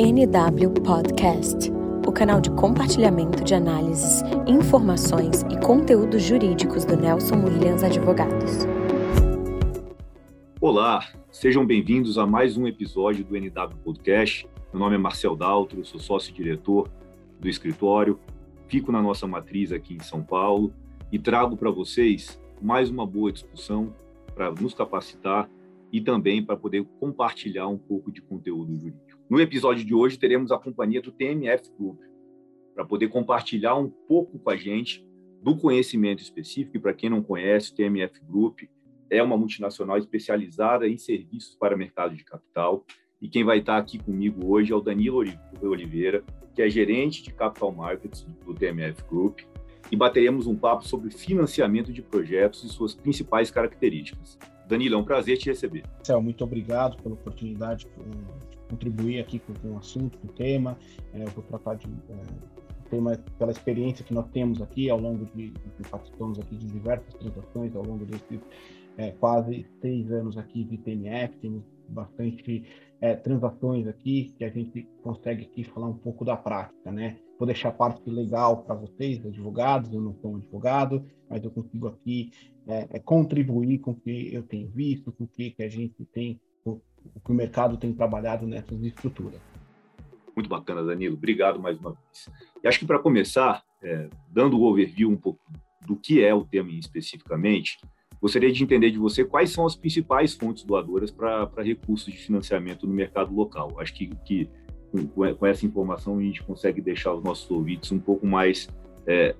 NW Podcast, o canal de compartilhamento de análises, informações e conteúdos jurídicos do Nelson Williams Advogados. Olá, sejam bem-vindos a mais um episódio do NW Podcast. Meu nome é Marcel Daltro, sou sócio-diretor do escritório, fico na nossa matriz aqui em São Paulo e trago para vocês mais uma boa discussão para nos capacitar e também para poder compartilhar um pouco de conteúdo jurídico. No episódio de hoje, teremos a companhia do TMF Group, para poder compartilhar um pouco com a gente do conhecimento específico. E para quem não conhece, o TMF Group é uma multinacional especializada em serviços para mercado de capital. E quem vai estar aqui comigo hoje é o Danilo Oliveira, que é gerente de Capital Markets do TMF Group. E bateremos um papo sobre financiamento de projetos e suas principais características. Danilo, é um prazer te receber. Céu, muito obrigado pela oportunidade de contribuir aqui com, com o assunto, com o tema. É, eu vou tratar de é, tema pela experiência que nós temos aqui ao longo de, de participamos aqui de diversas transações ao longo desses é, quase seis anos aqui de TMF, temos bastante é, transações aqui que a gente consegue aqui falar um pouco da prática, né? Vou deixar a parte legal para vocês, advogados, eu não sou um advogado, mas eu consigo aqui é, é, contribuir com o que eu tenho visto, com o que, que a gente tem, o, que o mercado tem trabalhado nessas estruturas. Muito bacana, Danilo. Obrigado mais uma vez. E acho que para começar, é, dando o overview um pouco do que é o tema especificamente, gostaria de entender de você quais são as principais fontes doadoras para recursos de financiamento no mercado local. Acho que, que com, com, essa informação a gente consegue deixar os nossos ouvintes um pouco mais é,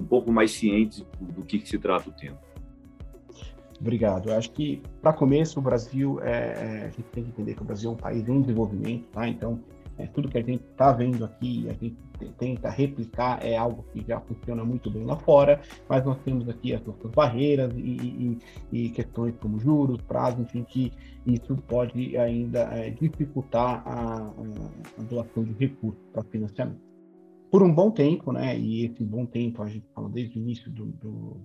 um pouco mais cientes do, do que, que se trata o tema. Obrigado. Eu acho que, para começo, o Brasil, é, é, a gente tem que entender que o Brasil é um país em desenvolvimento, tá? Então, é, tudo que a gente está vendo aqui, a gente tenta replicar, é algo que já funciona muito bem lá fora, mas nós temos aqui as nossas barreiras e, e, e questões como juros, prazos, enfim, que isso pode ainda é, dificultar a, a, doação de recursos para financiamento. Por um bom tempo, né, e esse bom tempo a gente fala desde o início do, do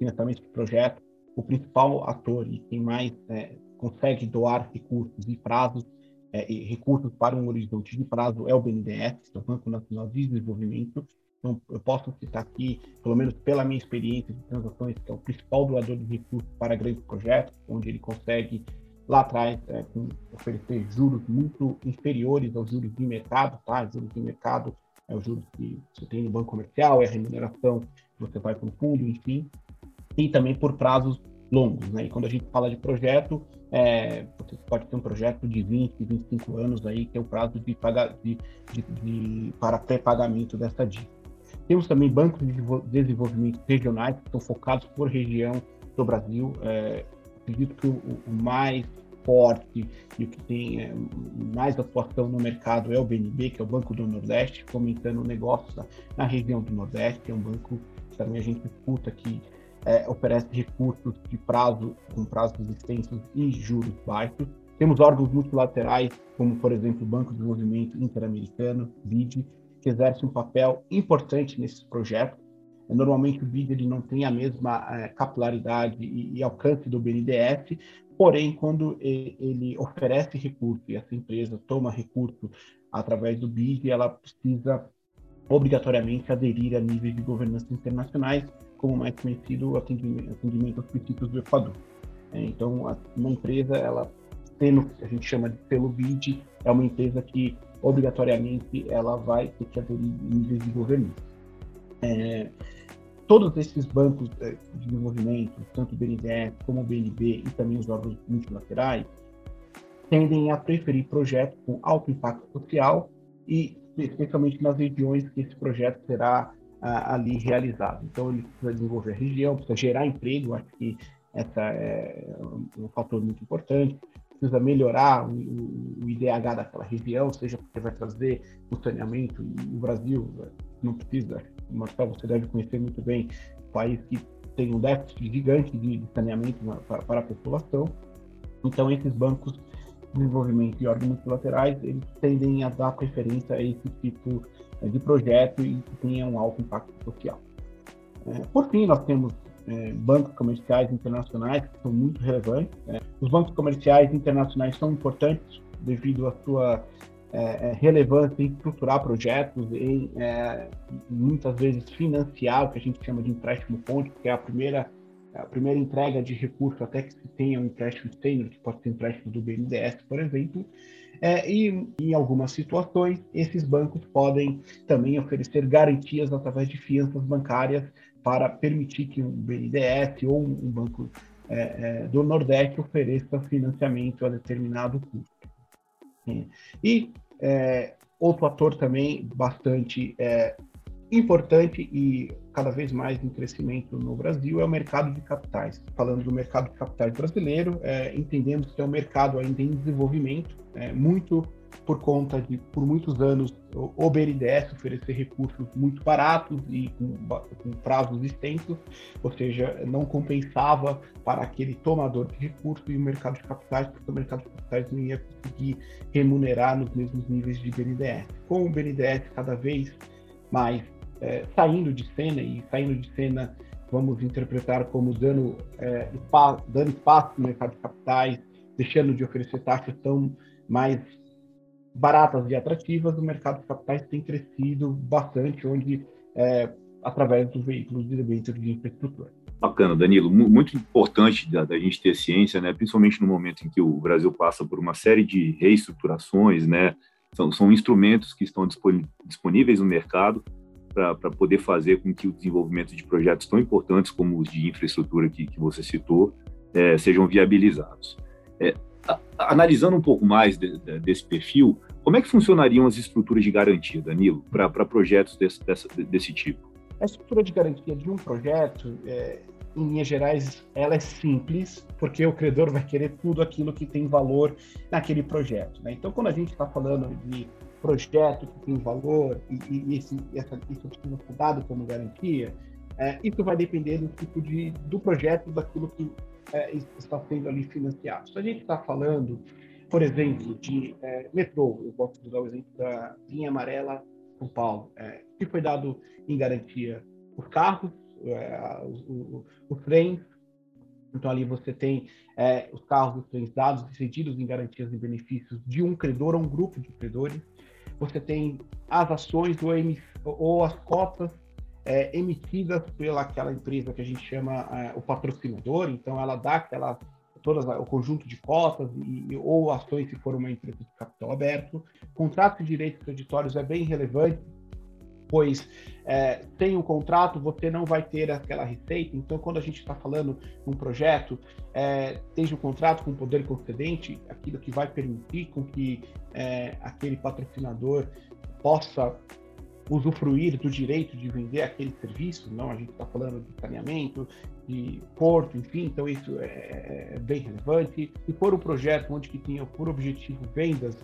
financiamento de projeto, o principal ator e quem mais é, consegue doar recursos e prazos, é, e recursos para um horizonte de prazo é o BNDES, é o Banco Nacional de Desenvolvimento. Então, eu posso citar aqui, pelo menos pela minha experiência de transações, que é o principal doador de recursos para grandes projetos, onde ele consegue lá atrás é, oferecer juros muito inferiores aos juros de mercado, tá? Juros de mercado é o juros que você tem no banco comercial, é a remuneração que você vai para o fundo, enfim e também por prazos longos. Né? E quando a gente fala de projeto, é, você pode ter um projeto de 20, 25 anos aí, que é o prazo de, paga, de, de, de para pré-pagamento dessa dívida. Temos também bancos de desenvolvimento regionais que estão focados por região do Brasil. É, acredito que o, o, mais forte e o que tem é, mais atuação no mercado é o BNB, que é o Banco do Nordeste, fomentando negócios na, na região do Nordeste. É um banco que também a gente escuta que é, oferece recursos de prazo com prazos extensos e juros baixos. Temos órgãos multilaterais, como por exemplo o Banco de Desenvolvimento Interamericano, BID, que exerce um papel importante nesses projetos. Normalmente o BID ele não tem a mesma é, capilaridade e, e, alcance do BNDES, porém quando ele oferece recurso e essa empresa toma recurso através do BID, ela precisa obrigatoriamente aderir a níveis de governança internacionais, como mais conhecido atendimento, atendimento aos princípios do Equador. É, então, uma empresa, ela tendo, a gente chama de pelo BID, é uma empresa que obrigatoriamente ela vai ter que aderir níveis de governança. É, todos esses bancos é, de desenvolvimento, tanto o BNDES como o BNB e também os órgãos multilaterais, tendem a preferir projetos com alto impacto social e especialmente nas regiões que esse projeto será ali realizado. Então, ele precisa desenvolver a região, precisa gerar emprego, acho que essa é um fator muito importante. Precisa melhorar o, o, IDH daquela região, seja porque vai trazer o saneamento. O Brasil não precisa, Marcelo, você deve conhecer muito bem, um país que tem um déficit gigante de, saneamento para, para a população. Então, esses bancos desenvolvimento e órgãos multilaterais, eles tendem a dar preferência a esse tipo é, de projeto e que tenha um alto impacto social. É, por fim, nós temos é, bancos comerciais internacionais que são muito relevantes. Os bancos comerciais internacionais são importantes devido à sua é, relevância em estruturar projetos, em é, muitas vezes financiar o que a gente chama de empréstimo ponte, que é a primeira a primeira entrega de recurso até que se tenha um empréstimo sênior, que pode ser empréstimo do BNDES, por exemplo, é, e em algumas situações esses bancos podem também oferecer garantias através de fianças bancárias para permitir que um BNDES ou um banco é, é, do Nordeste ofereça financiamento a determinado custo. E é, outro ator também bastante é, importante e cada vez mais em crescimento no Brasil é o mercado de capitais. Falando do mercado de capitais brasileiro, é, entendemos que é um mercado ainda em desenvolvimento, é, muito por conta de, por muitos anos, o BNDES oferecer recursos muito baratos e com, com, prazos extensos, ou seja, não compensava para aquele tomador de recursos e o mercado de capitais, porque o mercado de capitais não ia conseguir remunerar nos mesmos níveis de BNDES. Com o BNDES cada vez mais é, saindo de cena, e saindo de cena vamos interpretar como dando, é, espaço, dando espaço no mercado de capitais, deixando de oferecer taxas tão mais baratas e atrativas, o mercado de capitais tem crescido bastante, onde é, através dos veículos de debênture de infraestrutura. Bacana, Danilo. Muito importante da, da, gente ter ciência, né? principalmente no momento em que o Brasil passa por uma série de reestruturações, né? são, são instrumentos que estão disponíveis no mercado para poder fazer com que o desenvolvimento de projetos tão importantes como os de infraestrutura que, que você citou é, sejam viabilizados. É, analisando um pouco mais de, de, desse perfil, como é que funcionariam as estruturas de garantia, Danilo, para projetos desse, dessa, desse tipo? A estrutura de garantia de um projeto, é, em linhas gerais, ela é simples, porque o credor vai querer tudo aquilo que tem valor naquele projeto. Né? Então, quando a gente está falando de projeto que tem valor e, e esse, essa, isso precisa ser dado como garantia, é, isso vai depender do tipo de, do projeto, daquilo que é, está sendo ali financiado. Se a gente está falando, por exemplo, de é, metrô, eu posso usar o exemplo da linha amarela São Paulo, é, que foi dado em garantia os carros, é, os, os, trens, então ali você tem é, os carros, os trens dados cedidos em garantias e benefícios de um credor ou um grupo de credores. Você tem as ações ou, ou as cotas é, emitidas pela aquela empresa que a gente chama é, o patrocinador, então ela dá aquela todas o conjunto de cotas e, ou ações se for uma empresa de capital aberto. Contrato de direitos creditórios é bem relevante, pois é, sem um contrato você não vai ter aquela receita. Então, quando a gente está falando um projeto, é, esteja um contrato com poder concedente, aquilo que vai permitir com que é, aquele patrocinador possa usufruir do direito de vender aquele serviço, não a gente está falando de saneamento, de porto, enfim, então isso é, é, bem relevante. Se for um projeto onde que tenha por objetivo vendas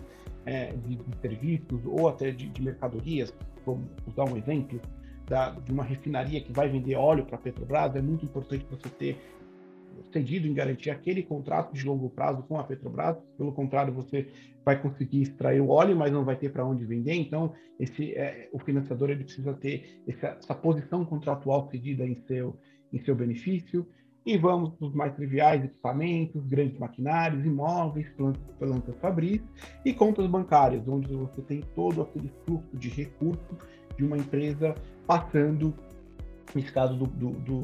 é, de, de, serviços ou até de, de mercadorias, vamos usar um exemplo da, de uma refinaria que vai vender óleo para a Petrobras, é muito importante você ter cedido em garantir aquele contrato de longo prazo com a Petrobras. Pelo contrário, você vai conseguir extrair o óleo, mas não vai ter para onde vender. Então, esse, é, o financiador ele precisa ter essa, essa, posição contratual cedida em seu, em seu benefício. E vamos para os mais triviais, equipamentos, grandes maquinários, imóveis, plantas, plantas fabris e contas bancárias, onde você tem todo aquele fluxo de recurso de uma empresa passando caso do, do, do,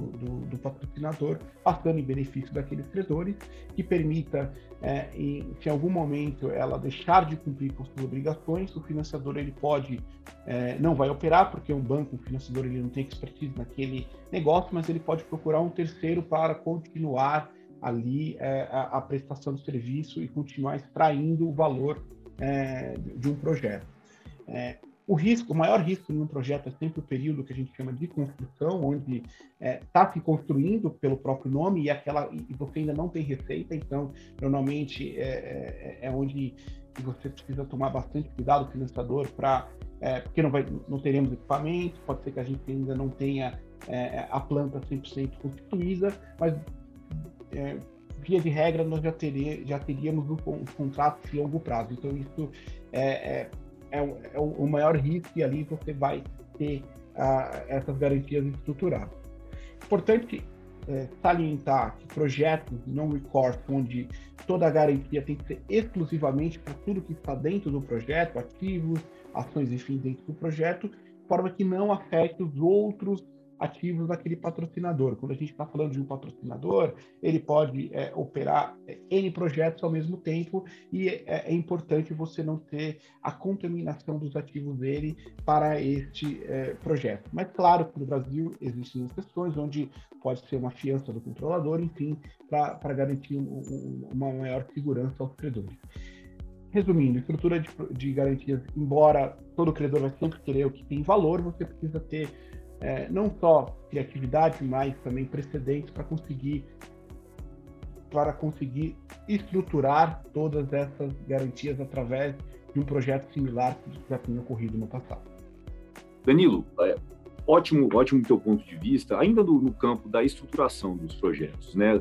do, patrocinador, passando em benefício daqueles credores, que permita, é, em, se em algum momento ela deixar de cumprir com suas obrigações, o financiador ele pode, é, não vai operar, porque um banco, um financiador, ele não tem expertise naquele negócio, mas ele pode procurar um terceiro para continuar ali é, a, a, prestação do serviço e continuar extraindo o valor é, de um projeto. O risco, o maior risco em um projeto é sempre o período que a gente chama de construção, onde está é, tá se construindo pelo próprio nome e aquela e você ainda não tem receita, então normalmente é, é, é onde você precisa tomar bastante cuidado, financiador, para é, porque não, vai, não teremos equipamento, pode ser que a gente ainda não tenha é, a planta 100% constituída, mas é, via de regra nós já, teria, já teríamos um, um contrato de longo prazo. Então isso é, é é, o, é o maior risco e ali você vai ter ah, essas garantias estruturadas. Importante é, salientar que projetos não recourse, onde toda a garantia tem que ser exclusivamente para tudo que está dentro do projeto, ativos, ações, enfim, dentro do projeto, de forma que não afete os outros ativos daquele patrocinador. Quando a gente está falando de um patrocinador, ele pode é, operar é, N projetos ao mesmo tempo e é, é, importante você não ter a contaminação dos ativos dele para este é, projeto. Mas, claro, no Brasil existem exceções onde pode ser uma fiança do controlador, enfim, para garantir um, um, uma maior segurança aos credores. Resumindo, estrutura de, de garantias, embora todo credor vai sempre querer o que tem valor, você precisa ter é, não só criatividade, mas também precedentes para conseguir para conseguir estruturar todas essas garantias através de um projeto similar que já tinha ocorrido no passado. Danilo, é, ótimo, ótimo teu ponto de vista. Ainda no, no campo da estruturação dos projetos, né?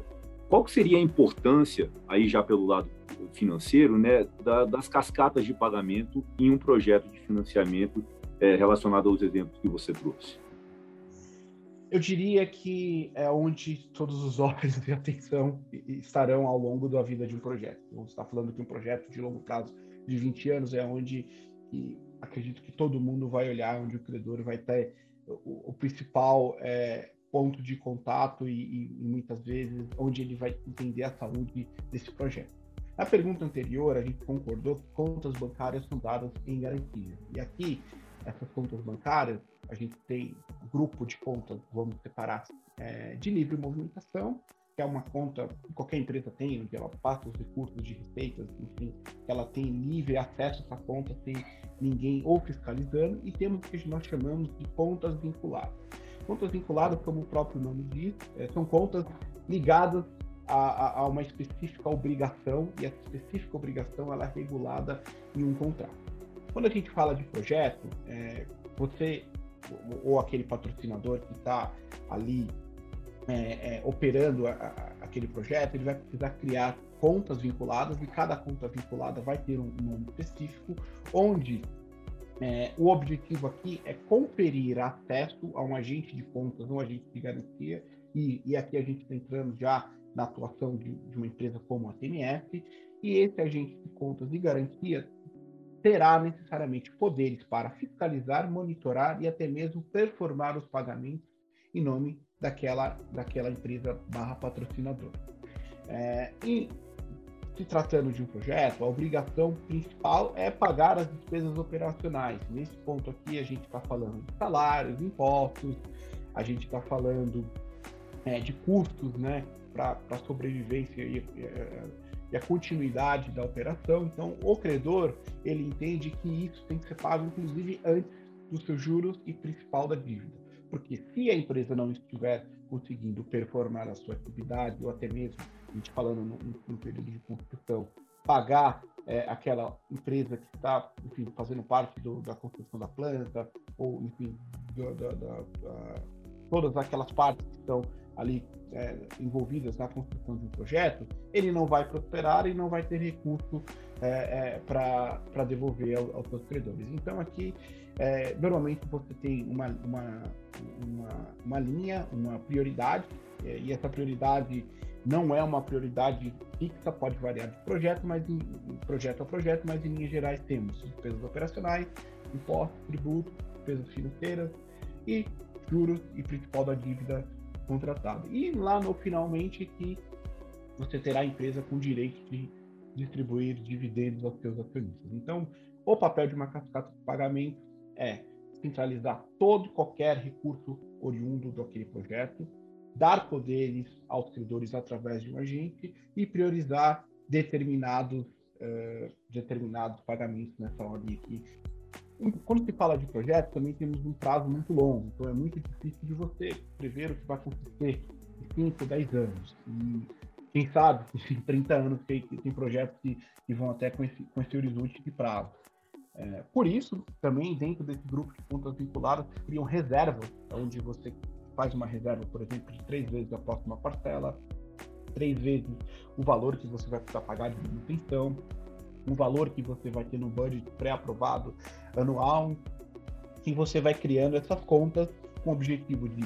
Qual seria a importância aí já pelo lado financeiro, né, da, das cascatas de pagamento em um projeto de financiamento é, relacionado aos exemplos que você trouxe? Eu diria que é onde todos os olhos de atenção estarão ao longo da vida de um projeto. Você está falando que um projeto de longo prazo de 20 anos é onde acredito que todo mundo vai olhar, onde o credor vai ter o, o principal é, ponto de contato e, e, muitas vezes onde ele vai entender a saúde desse projeto. Na pergunta anterior, a gente concordou que contas bancárias são dadas em garantia. E aqui, essas contas bancárias, a gente tem grupo de contas, vamos separar, é, de livre movimentação, que é uma conta que qualquer empresa tem, onde ela passa os recursos de receitas, enfim, ela tem livre acesso a essa conta sem ninguém ou fiscalizando, e temos o que nós chamamos de contas vinculadas. Contas vinculadas, como o próprio nome diz, é, são contas ligadas a, a, a, uma específica obrigação, e essa específica obrigação ela é regulada em um contrato. Quando a gente fala de projeto, é, você ou aquele patrocinador que está ali é, é, operando a, a, aquele projeto, ele vai precisar criar contas vinculadas e cada conta vinculada vai ter um nome específico, onde é, o objetivo aqui é conferir acesso a um agente de contas, um agente de garantia, e, e aqui a gente está entrando já na atuação de, de uma empresa como a TMF, e esse agente de contas e garantia terá necessariamente poderes para fiscalizar, monitorar e até mesmo performar os pagamentos em nome daquela, daquela empresa barra patrocinadora. É, e se tratando de um projeto, a obrigação principal é pagar as despesas operacionais. Nesse ponto aqui, a gente está falando de salários, impostos, a gente está falando é, de custos né, para a sobrevivência e, e, a continuidade da operação. Então, o credor ele entende que isso tem que ser pago, inclusive, antes dos seus juros e principal da dívida. Porque se a empresa não estiver conseguindo performar a sua atividade, ou até mesmo, a gente falando no, no período de construção, pagar é, aquela empresa que está, enfim, fazendo parte do, da construção da planta, ou, enfim, da, da, da, todas aquelas partes que estão ali é, envolvidas na construção de um projeto, ele não vai prosperar e não vai ter recurso é, é, para devolver ao, aos seus credores. Então, aqui, é, normalmente você tem uma, uma, uma, uma linha, uma prioridade, é, e essa prioridade não é uma prioridade fixa, pode variar de projeto, mas em, projeto a projeto, mas em linhas gerais temos despesas operacionais, impostos, tributos, despesas financeiras e juros e principal da dívida contratada. E lá no finalmente que você terá a empresa com direito de distribuir dividendos aos seus acionistas. Então, o papel de uma cascata de pagamento é centralizar todo qualquer recurso oriundo daquele projeto, dar poderes aos credores através de um agente e priorizar determinados uh, determinados pagamentos nessa ordem aqui quando se fala de projeto, também temos um prazo muito longo, então é muito difícil de você prever o que vai acontecer em 5, 10 anos. E quem sabe, em 30 anos, tem, projetos que, que, vão até com esse, com esse horizonte de prazo. É, por isso, também dentro desse grupo de contas vinculadas, criam reservas, onde você faz uma reserva, por exemplo, de três vezes a próxima parcela, três vezes o valor que você vai precisar pagar de manutenção, um valor que você vai ter no budget pré-aprovado anual, e você vai criando essas contas com o objetivo de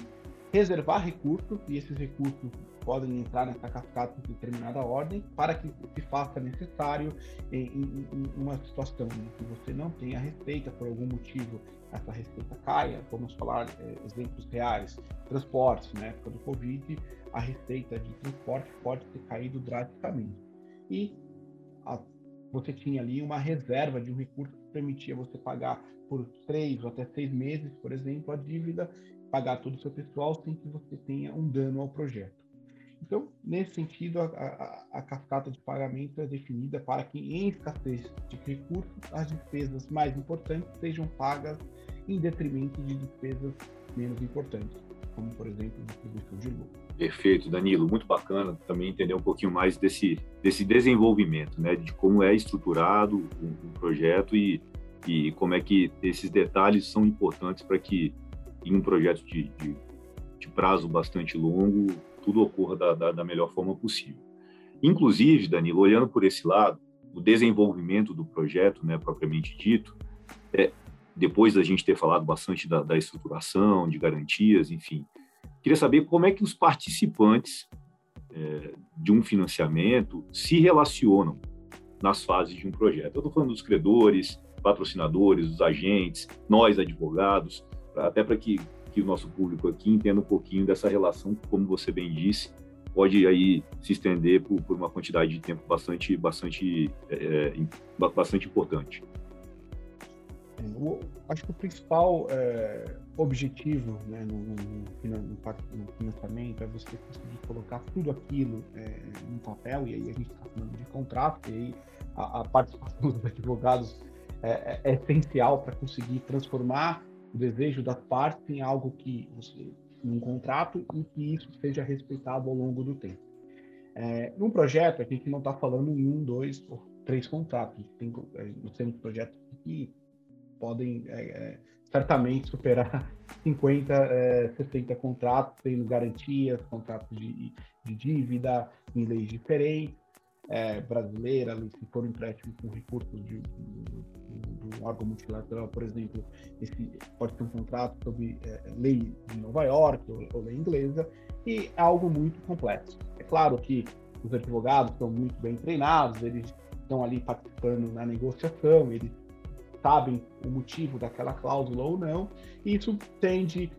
reservar recursos, e esses recursos podem entrar nessa cascata de determinada ordem, para que se faça necessário em, em, em uma situação em que você não tenha receita, por algum motivo essa receita caia, vamos falar é, exemplos reais, transportes, na época do Covid, a receita de transporte pode ter caído drasticamente. E a, você tinha ali uma reserva de um recurso que permitia você pagar por três ou até seis meses, por exemplo, a dívida, pagar todo o seu pessoal sem que você tenha um dano ao projeto. Então, nesse sentido, a, a, a, cascata de pagamento é definida para que, em escassez de recursos, as despesas mais importantes sejam pagas em detrimento de despesas menos importantes, como, por exemplo, distribuição de lucro. Perfeito, Danilo. Muito bacana também entender um pouquinho mais desse, desse desenvolvimento, né? De como é estruturado um, um projeto e, e como é que esses detalhes são importantes para que em um projeto de, de, de, prazo bastante longo tudo ocorra da, da, da melhor forma possível. Inclusive, Danilo, olhando por esse lado, o desenvolvimento do projeto, né, propriamente dito, é, depois da gente ter falado bastante da, da estruturação, de garantias, enfim, Queria saber como é que os participantes é, de um financiamento se relacionam nas fases de um projeto. Eu estou falando dos credores, patrocinadores, dos agentes, nós advogados, até para que, que o nosso público aqui entenda um pouquinho dessa relação, como você bem disse, pode aí se estender por, por uma quantidade de tempo bastante, bastante, é, é bastante importante. O, acho que o principal é, objetivo né, no, no, no, financiamento é você conseguir colocar tudo aquilo é, no papel, e aí a gente está falando de contrato, e aí a, a participação dos advogados é, é, é essencial para conseguir transformar o desejo das partes em algo que você, num contrato e que isso seja respeitado ao longo do tempo. É, num projeto, a gente não está falando em um, dois ou três contratos. Tem, é, nós temos projetos que podem é, é certamente superar 50, é, 60 contratos, tendo garantias, contratos de, de dívida em leis diferentes, é, brasileira, se for empréstimo com recursos de, de, um órgão multilateral, por exemplo, esse pode ser um contrato sobre é, lei de Nova York ou, ou lei inglesa, e é algo muito complexo. É claro que os advogados estão muito bem treinados, eles estão ali participando na negociação, eles sabem o motivo daquela cláusula ou não, e isso tende,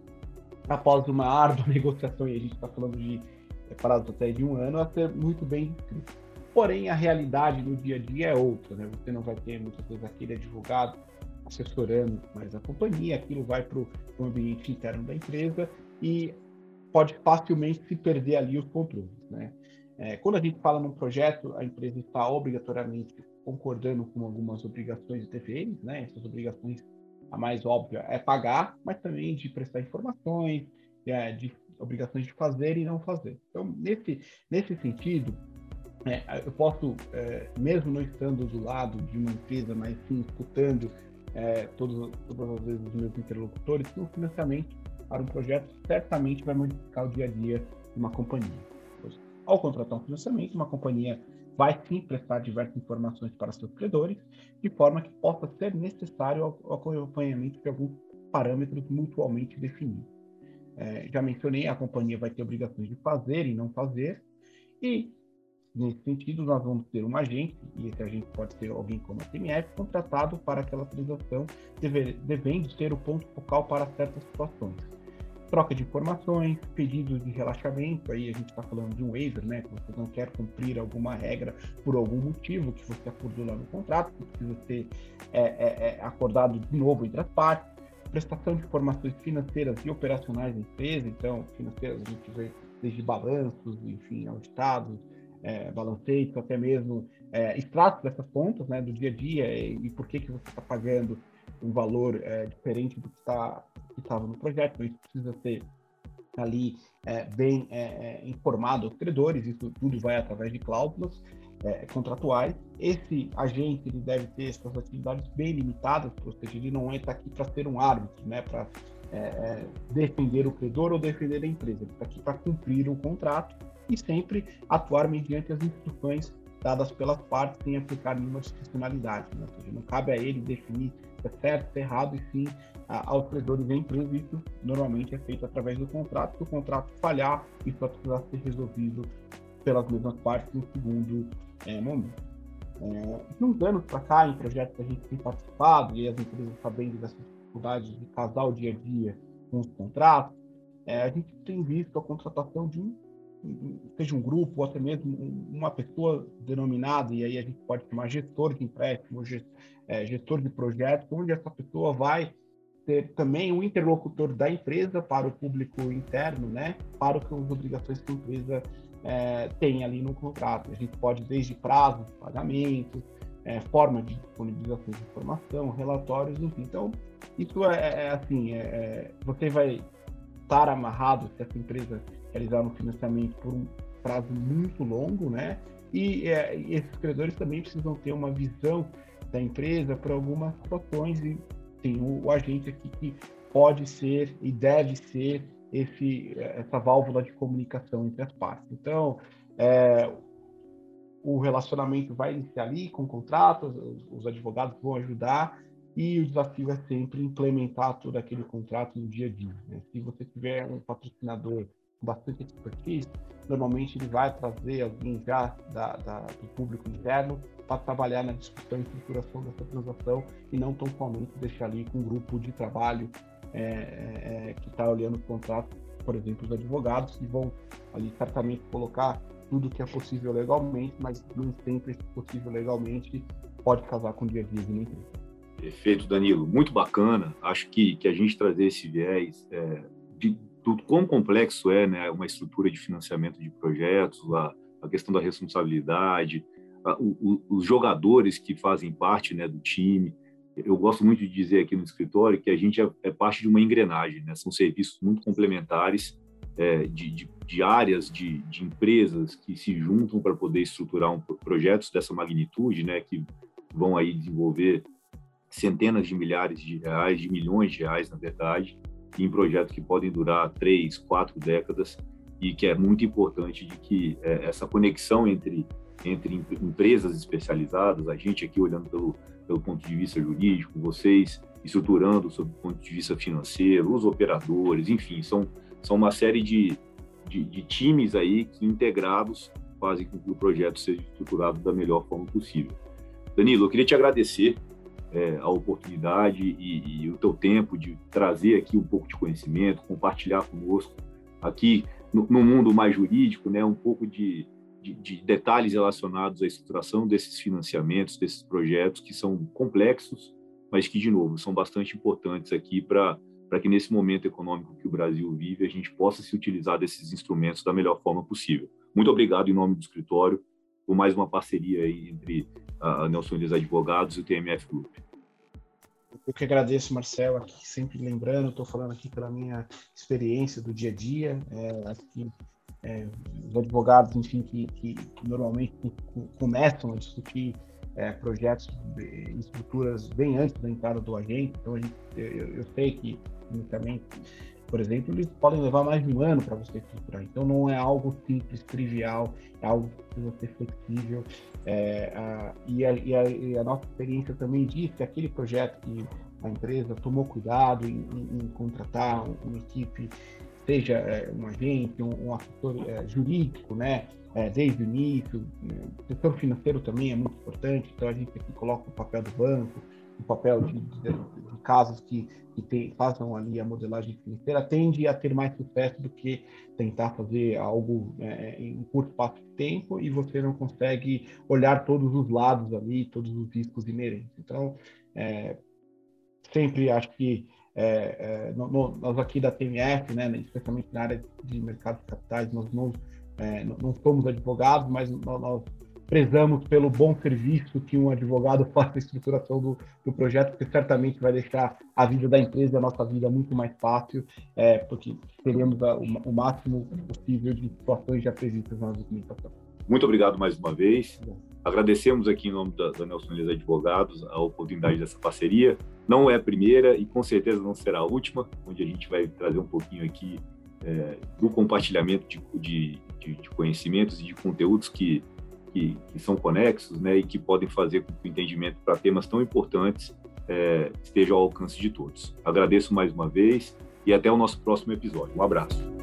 após uma árdua negociação, e a gente está falando de é, prazos até de um ano, a ser muito bem escrito. Porém, a realidade no dia a dia é outra, né? Você não vai ter muitas vezes aquele advogado assessorando mais a companhia, aquilo vai para o ambiente interno da empresa e pode facilmente se perder ali os controles, né? É, quando a gente fala num projeto, a empresa está obrigatoriamente concordando com algumas obrigações de TVMs, né? Essas obrigações, a mais óbvia é pagar, mas também de prestar informações, é, de obrigações de fazer e não fazer. Então, nesse, nesse sentido, é, eu posso, é, mesmo não estando do lado de uma empresa, mas sim escutando é, todos, todas as vezes os meus interlocutores, que o financiamento para um projeto certamente vai modificar o dia a dia de uma companhia. Ao contratar um financiamento, uma companhia vai sim prestar diversas informações para seus credores, de forma que possa ser necessário o acompanhamento de alguns parâmetros mutuamente definidos. É, já mencionei, a companhia vai ter obrigações de fazer e não fazer, e nesse sentido nós vamos ter um agente, e esse agente pode ser alguém como a TMF, contratado para aquela transação, deve, devendo ser o ponto focal para certas situações troca de informações, pedidos de relaxamento, aí a gente está falando de um waiver, né, que você não quer cumprir alguma regra por algum motivo que você acordou lá no contrato, que ser é, é, é, acordado de novo entre as partes, prestação de informações financeiras e operacionais da empresa, então financeiras a gente vê desde balanços, enfim, auditados, é, balanceitos, até mesmo é, extratos dessas contas, né, do dia a dia e, e por que que você está pagando um valor é, diferente do que que estava no projeto, então isso precisa ser ali é, bem é, é, informado aos credores, isso tudo vai através de cláusulas é, contratuais. Esse agente ele deve ter suas atividades bem limitadas, ou seja, ele não entra aqui para ser um árbitro, né, para é, defender o credor ou defender a empresa, ele está aqui para cumprir o contrato e sempre atuar mediante as instruções dadas pelas partes sem aplicar nenhuma discricionalidade. Né? Não cabe a ele definir é certo, é errado, e a, aos credores da empresa. Isso normalmente é feito através do contrato. Se o contrato falhar, isso vai precisar ser resolvido pelas mesmas partes em segundo é, momento. É, de uns anos para cá, em projetos que a gente tem participado, e as empresas sabendo dessas dificuldades de casar o dia a dia com os contratos, é, a gente tem visto a contratação de um seja um grupo ou até mesmo uma pessoa denominada, e aí a gente pode chamar gestor de empréstimo, é, gestor de projetos, onde essa pessoa vai ter também um interlocutor da empresa para o público interno, né, para as obrigações que a empresa é, tem ali no contrato. A gente pode, desde prazo, pagamento, é, forma de disponibilização de informação, relatórios, enfim. Então, isso é, é, é assim, é, você vai estar amarrado se essa empresa realizar um financiamento por um prazo muito longo, né? E, é, esses credores também precisam ter uma visão da empresa para algumas situações e tem o, o, agente aqui que pode ser e deve ser esse essa válvula de comunicação entre as partes. Então, é, o relacionamento vai iniciar ali com contratos, os, os advogados vão ajudar e o desafio é sempre implementar todo aquele contrato no dia a dia. Né? Se você tiver um patrocinador bastante expertise, normalmente ele vai trazer alguém já da, da, do público interno para trabalhar na discussão e estruturação dessa transação e não tão somente deixar ali com um grupo de trabalho é, é, é que está olhando o contrato, por exemplo, os advogados, que vão ali certamente colocar tudo que é possível legalmente, mas nem sempre é possível legalmente pode casar com o dia a dia de uma empresa. Perfeito, Danilo. Muito bacana. Acho que, que a gente trazer esse viés é, de, tudo quão complexo é né, uma estrutura de financiamento de projetos, a, a questão da responsabilidade, a, o, os jogadores que fazem parte né, do time. Eu gosto muito de dizer aqui no escritório que a gente é, é parte de uma engrenagem, né? são serviços muito complementares é, de, de, de, áreas, de, de, empresas que se juntam para poder estruturar um, projetos dessa magnitude, né, que vão aí desenvolver centenas de milhares de reais, de milhões de reais, na verdade, em projetos que podem durar três, quatro décadas e que é muito importante de que é, essa conexão entre entre empresas especializadas, a gente aqui olhando pelo, pelo ponto de vista jurídico, vocês estruturando sob o ponto de vista financeiro, os operadores, enfim, são, são uma série de, de, de times aí que integrados fazem com que o projeto seja estruturado da melhor forma possível. Danilo, eu queria te agradecer é, a oportunidade e, e, o teu tempo de trazer aqui um pouco de conhecimento, compartilhar conosco aqui no, no mundo mais jurídico, né, um pouco de, de, de, detalhes relacionados à estruturação desses financiamentos, desses projetos que são complexos, mas que, de novo, são bastante importantes aqui para para que nesse momento econômico que o Brasil vive, a gente possa se utilizar desses instrumentos da melhor forma possível. Muito obrigado em nome do escritório por mais uma parceria entre a Nelson Elias Advogados e o TMF Group. Eu que agradeço, Marcel, aqui sempre lembrando, estou falando aqui pela minha experiência do dia a dia, é, aqui, é, os advogados, enfim, que, que, normalmente começam a discutir é, projetos e estruturas bem antes da entrada do agente, então gente, eu, eu sei que inicialmente por exemplo, eles podem levar mais de um ano para você estruturar. Então, não é algo simples, trivial, é algo que precisa ser flexível. É, a, e, a, e, a, e, a, nossa experiência também diz que aquele projeto que a empresa tomou cuidado em, em, em contratar uma equipe, seja é, um agente, um, um assessor é, jurídico, né? É, desde o início. Né? O setor financeiro também é muito importante, então a gente aqui coloca o papel do banco, o papel de, de, de casos que, que tem, façam ali a modelagem financeira tende a ter mais sucesso do que tentar fazer algo é, em curto espaço de tempo e você não consegue olhar todos os lados ali, todos os riscos inerentes. Então, é, sempre acho que é, é no, no, nós aqui da TMF, né, especialmente na área de mercado de capitais, nós não, é, não somos advogados, mas nós prezamos pelo bom serviço que um advogado faça a estruturação do, do projeto, porque certamente vai deixar a vida da empresa e a nossa vida muito mais fácil, é, porque teremos a, o, o, máximo possível de situações já previstas na documentação. Muito obrigado mais uma vez. Agradecemos aqui em nome da, da Nelson Lins Advogados a oportunidade dessa parceria. Não é a primeira e com certeza não será a última, onde a gente vai trazer um pouquinho aqui é, do compartilhamento de, de, de, de conhecimentos e de conteúdos que que, que são conexos né, e que podem fazer com que o entendimento para temas tão importantes é, esteja ao alcance de todos. Agradeço mais uma vez e até o nosso próximo episódio. Um abraço.